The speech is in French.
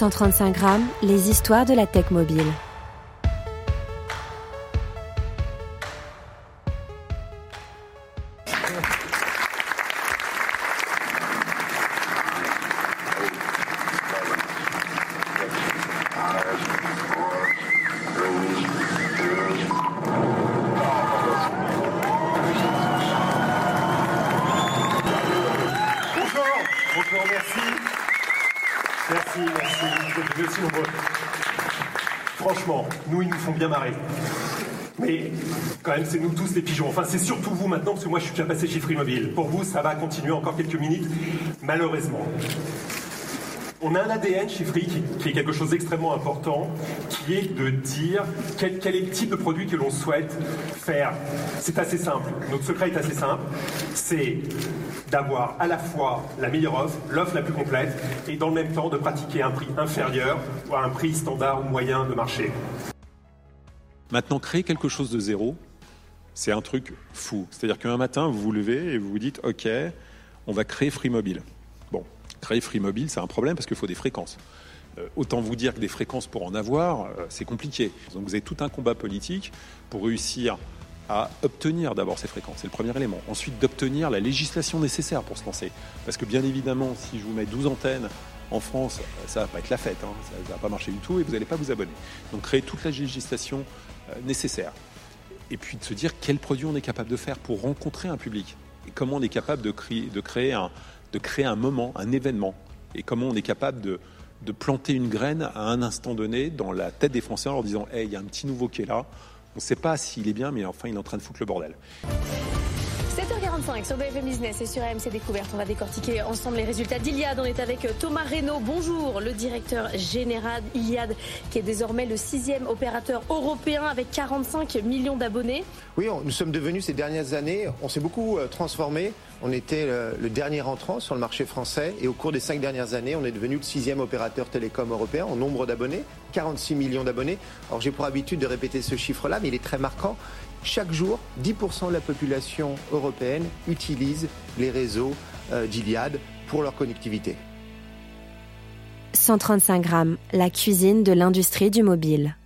135 grammes, les histoires de la tech mobile. Bonjour, merci. Merci, merci, vous nombreux. Franchement, nous, ils nous font bien marrer. Mais quand même, c'est nous tous les pigeons. Enfin, c'est surtout vous maintenant, parce que moi, je suis déjà passé chez Free Mobile. Pour vous, ça va continuer encore quelques minutes, malheureusement. On a un ADN chez Free qui, est quelque chose d'extrêmement important, qui est de dire quel, quel est le type de produit que l'on souhaite faire. C'est assez simple. Notre secret est assez simple. C'est d'avoir à la fois la meilleure offre, l'offre la plus complète, et dans le même temps de pratiquer un prix inférieur ou à un prix standard ou moyen de marché. Maintenant, créer quelque chose de zéro, c'est un truc fou. C'est-à-dire qu'un matin, vous vous levez et vous vous dites, OK, on va créer Free Mobile. Free Mobile, c'est un problème parce qu'il faut des fréquences. Euh, autant vous dire que des fréquences pour en avoir, euh, c'est compliqué. Donc vous avez tout un combat politique pour réussir à obtenir d'abord ces fréquences. C'est le premier élément. Ensuite, d'obtenir la législation nécessaire pour se lancer. Parce que bien évidemment, si je vous mets 12 antennes en France, ça va pas être la fête, hein. ça, ça va pas marcher du tout et vous n'allez pas vous abonner. Donc créer toute la législation euh, nécessaire. Et puis de se dire quel produit on est capable de faire pour rencontrer un public. Et comment on est capable de créer, de créer, un, de créer un moment, un événement. Et comment on est capable de, de planter une graine à un instant donné dans la tête des Français en leur disant Hey, il y a un petit nouveau qui est là. On ne sait pas s'il est bien, mais enfin, il est en train de foutre le bordel. 7h45 sur BFM Business et sur AMC Découverte. On va décortiquer ensemble les résultats d'Iliade. On est avec Thomas Reynaud. Bonjour, le directeur général Iliade, qui est désormais le sixième opérateur européen avec 45 millions d'abonnés. Oui, nous sommes devenus ces dernières années, on s'est beaucoup euh, transformé. On était le, le dernier entrant sur le marché français et au cours des cinq dernières années, on est devenu le sixième opérateur télécom européen en nombre d'abonnés, 46 millions d'abonnés. Alors j'ai pour habitude de répéter ce chiffre-là, mais il est très marquant. Chaque jour, 10% de la population européenne utilise les réseaux euh, d'Iliade pour leur connectivité. 135 grammes, la cuisine de l'industrie du mobile.